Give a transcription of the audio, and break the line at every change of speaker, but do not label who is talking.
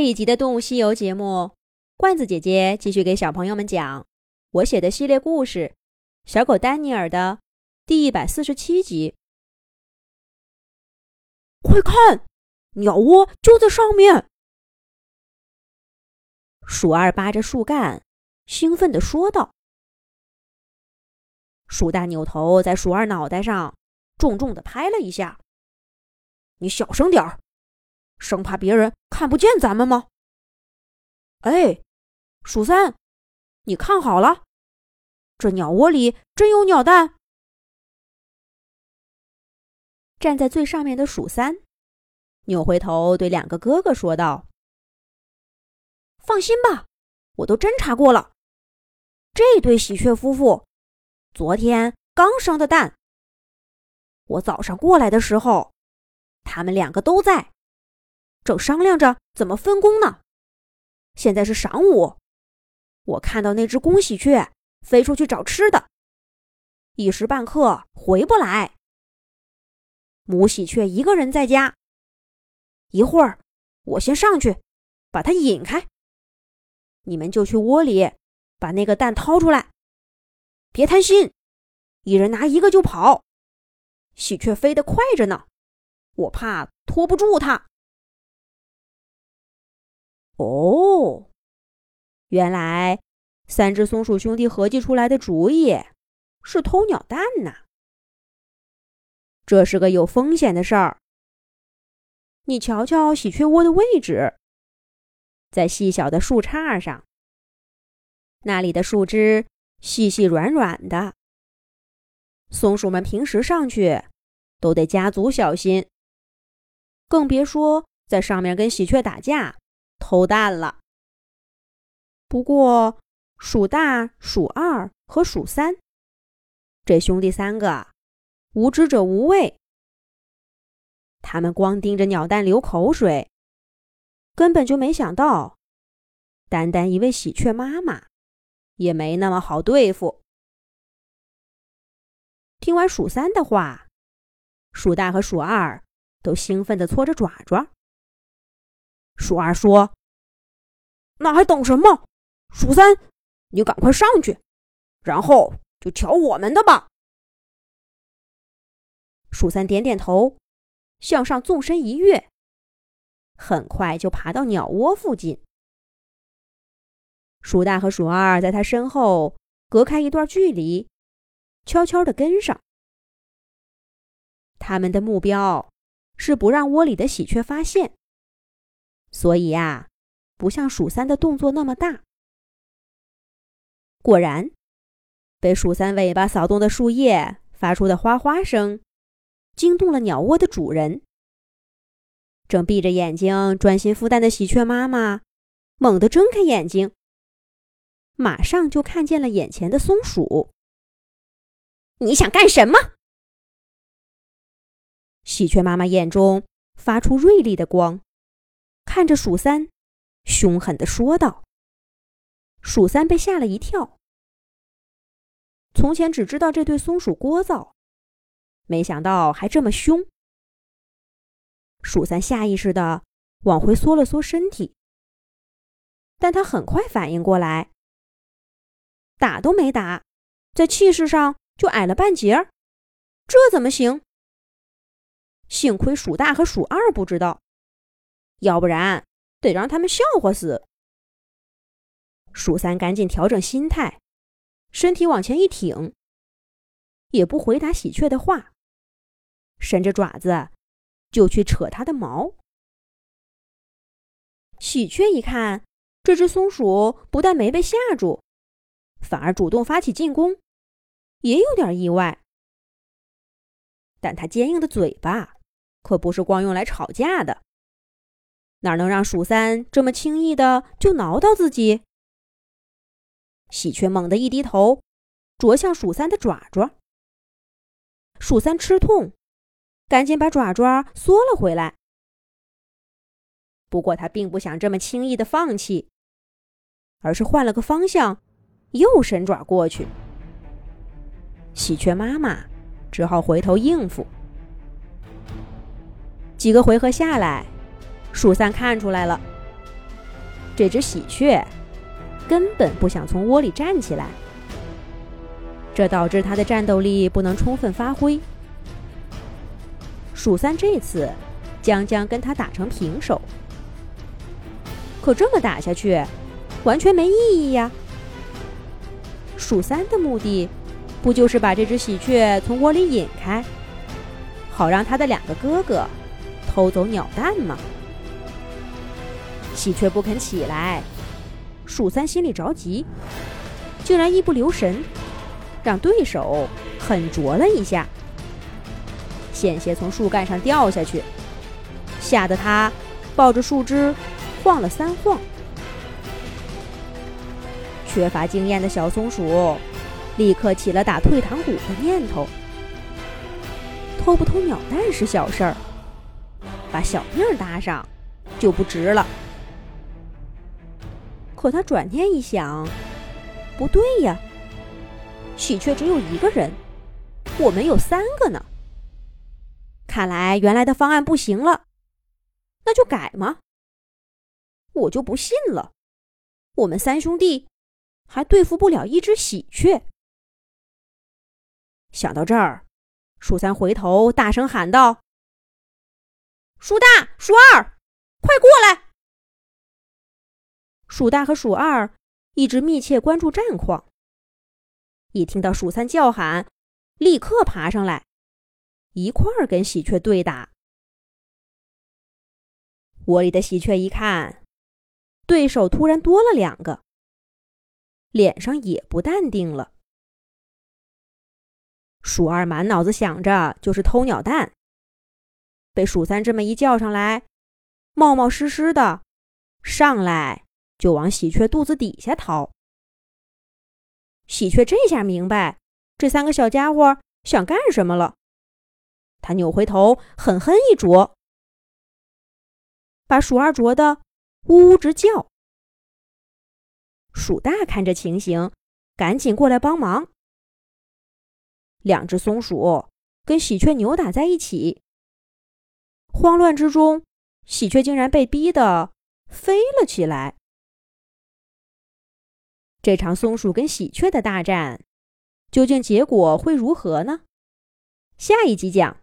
这一集的《动物西游》节目，罐子姐姐继续给小朋友们讲我写的系列故事《小狗丹尼尔》的第一百四十七集。
快看，鸟窝就在上面！
鼠二扒着树干，兴奋地说道。鼠大扭头在鼠二脑袋上重重地拍了一下：“
你小声点儿。”生怕别人看不见咱们吗？哎，鼠三，你看好了，这鸟窝里真有鸟蛋。
站在最上面的鼠三扭回头对两个哥哥说道：“
放心吧，我都侦查过了，这对喜鹊夫妇昨天刚生的蛋。我早上过来的时候，他们两个都在。”正商量着怎么分工呢。现在是晌午，我看到那只公喜鹊飞出去找吃的，一时半刻回不来。母喜鹊一个人在家。一会儿，我先上去把它引开，你们就去窝里把那个蛋掏出来。别贪心，一人拿一个就跑。喜鹊飞得快着呢，我怕拖不住它。
哦，原来三只松鼠兄弟合计出来的主意是偷鸟蛋呐！这是个有风险的事儿。你瞧瞧喜鹊窝的位置，在细小的树杈上，那里的树枝细细软软的，松鼠们平时上去都得加足小心，更别说在上面跟喜鹊打架。偷蛋了。不过，鼠大、鼠二和鼠三这兄弟三个无知者无畏，他们光盯着鸟蛋流口水，根本就没想到，单单一位喜鹊妈妈也没那么好对付。听完鼠三的话，鼠大和鼠二都兴奋地搓着爪爪。
鼠二说：“那还等什么？鼠三，你赶快上去，然后就瞧我们的吧。”
鼠三点点头，向上纵身一跃，很快就爬到鸟窝附近。鼠大和鼠二在他身后隔开一段距离，悄悄地跟上。他们的目标是不让窝里的喜鹊发现。所以呀，不像鼠三的动作那么大。果然，被鼠三尾巴扫动的树叶发出的哗哗声，惊动了鸟窝的主人。正闭着眼睛专心孵蛋的喜鹊妈妈，猛地睁开眼睛，马上就看见了眼前的松鼠。
你想干什么？
喜鹊妈妈眼中发出锐利的光。看着鼠三，凶狠地说道：“鼠三被吓了一跳。从前只知道这对松鼠聒噪，没想到还这么凶。鼠三下意识地往回缩了缩身体，但他很快反应过来，打都没打，在气势上就矮了半截儿，这怎么行？幸亏鼠大和鼠二不知道。”要不然得让他们笑话死。鼠三赶紧调整心态，身体往前一挺，也不回答喜鹊的话，伸着爪子就去扯它的毛。喜鹊一看这只松鼠不但没被吓住，反而主动发起进攻，也有点意外。但它坚硬的嘴巴可不是光用来吵架的。哪能让鼠三这么轻易的就挠到自己？喜鹊猛地一低头，啄向鼠三的爪爪。鼠三吃痛，赶紧把爪爪缩了回来。不过他并不想这么轻易的放弃，而是换了个方向，又伸爪过去。喜鹊妈妈只好回头应付。几个回合下来。鼠三看出来了，这只喜鹊根本不想从窝里站起来，这导致它的战斗力不能充分发挥。鼠三这次将将跟他打成平手，可这么打下去，完全没意义呀。鼠三的目的，不就是把这只喜鹊从窝里引开，好让他的两个哥哥偷走鸟蛋吗？喜鹊不肯起来，鼠三心里着急，竟然一不留神，让对手狠啄了一下。险些从树干上掉下去，吓得他抱着树枝晃了三晃。缺乏经验的小松鼠立刻起了打退堂鼓的念头。偷不偷鸟蛋是小事儿，把小命搭上就不值了。可他转念一想，不对呀，喜鹊只有一个人，我们有三个呢。看来原来的方案不行了，那就改吗？我就不信了，我们三兄弟还对付不了一只喜鹊。想到这儿，鼠三回头大声喊道：“鼠大、鼠二，快过来！”鼠大和鼠二一直密切关注战况，一听到鼠三叫喊，立刻爬上来。一块儿跟喜鹊对打。窝里的喜鹊一看，对手突然多了两个，脸上也不淡定了。鼠二满脑子想着就是偷鸟蛋，被鼠三这么一叫上来，冒冒失失的，上来就往喜鹊肚子底下掏。喜鹊这下明白这三个小家伙想干什么了。他扭回头，狠狠一啄，把鼠二啄得呜呜直叫。鼠大看这情形，赶紧过来帮忙。两只松鼠跟喜鹊扭打在一起，慌乱之中，喜鹊竟然被逼得飞了起来。这场松鼠跟喜鹊的大战，究竟结果会如何呢？下一集讲。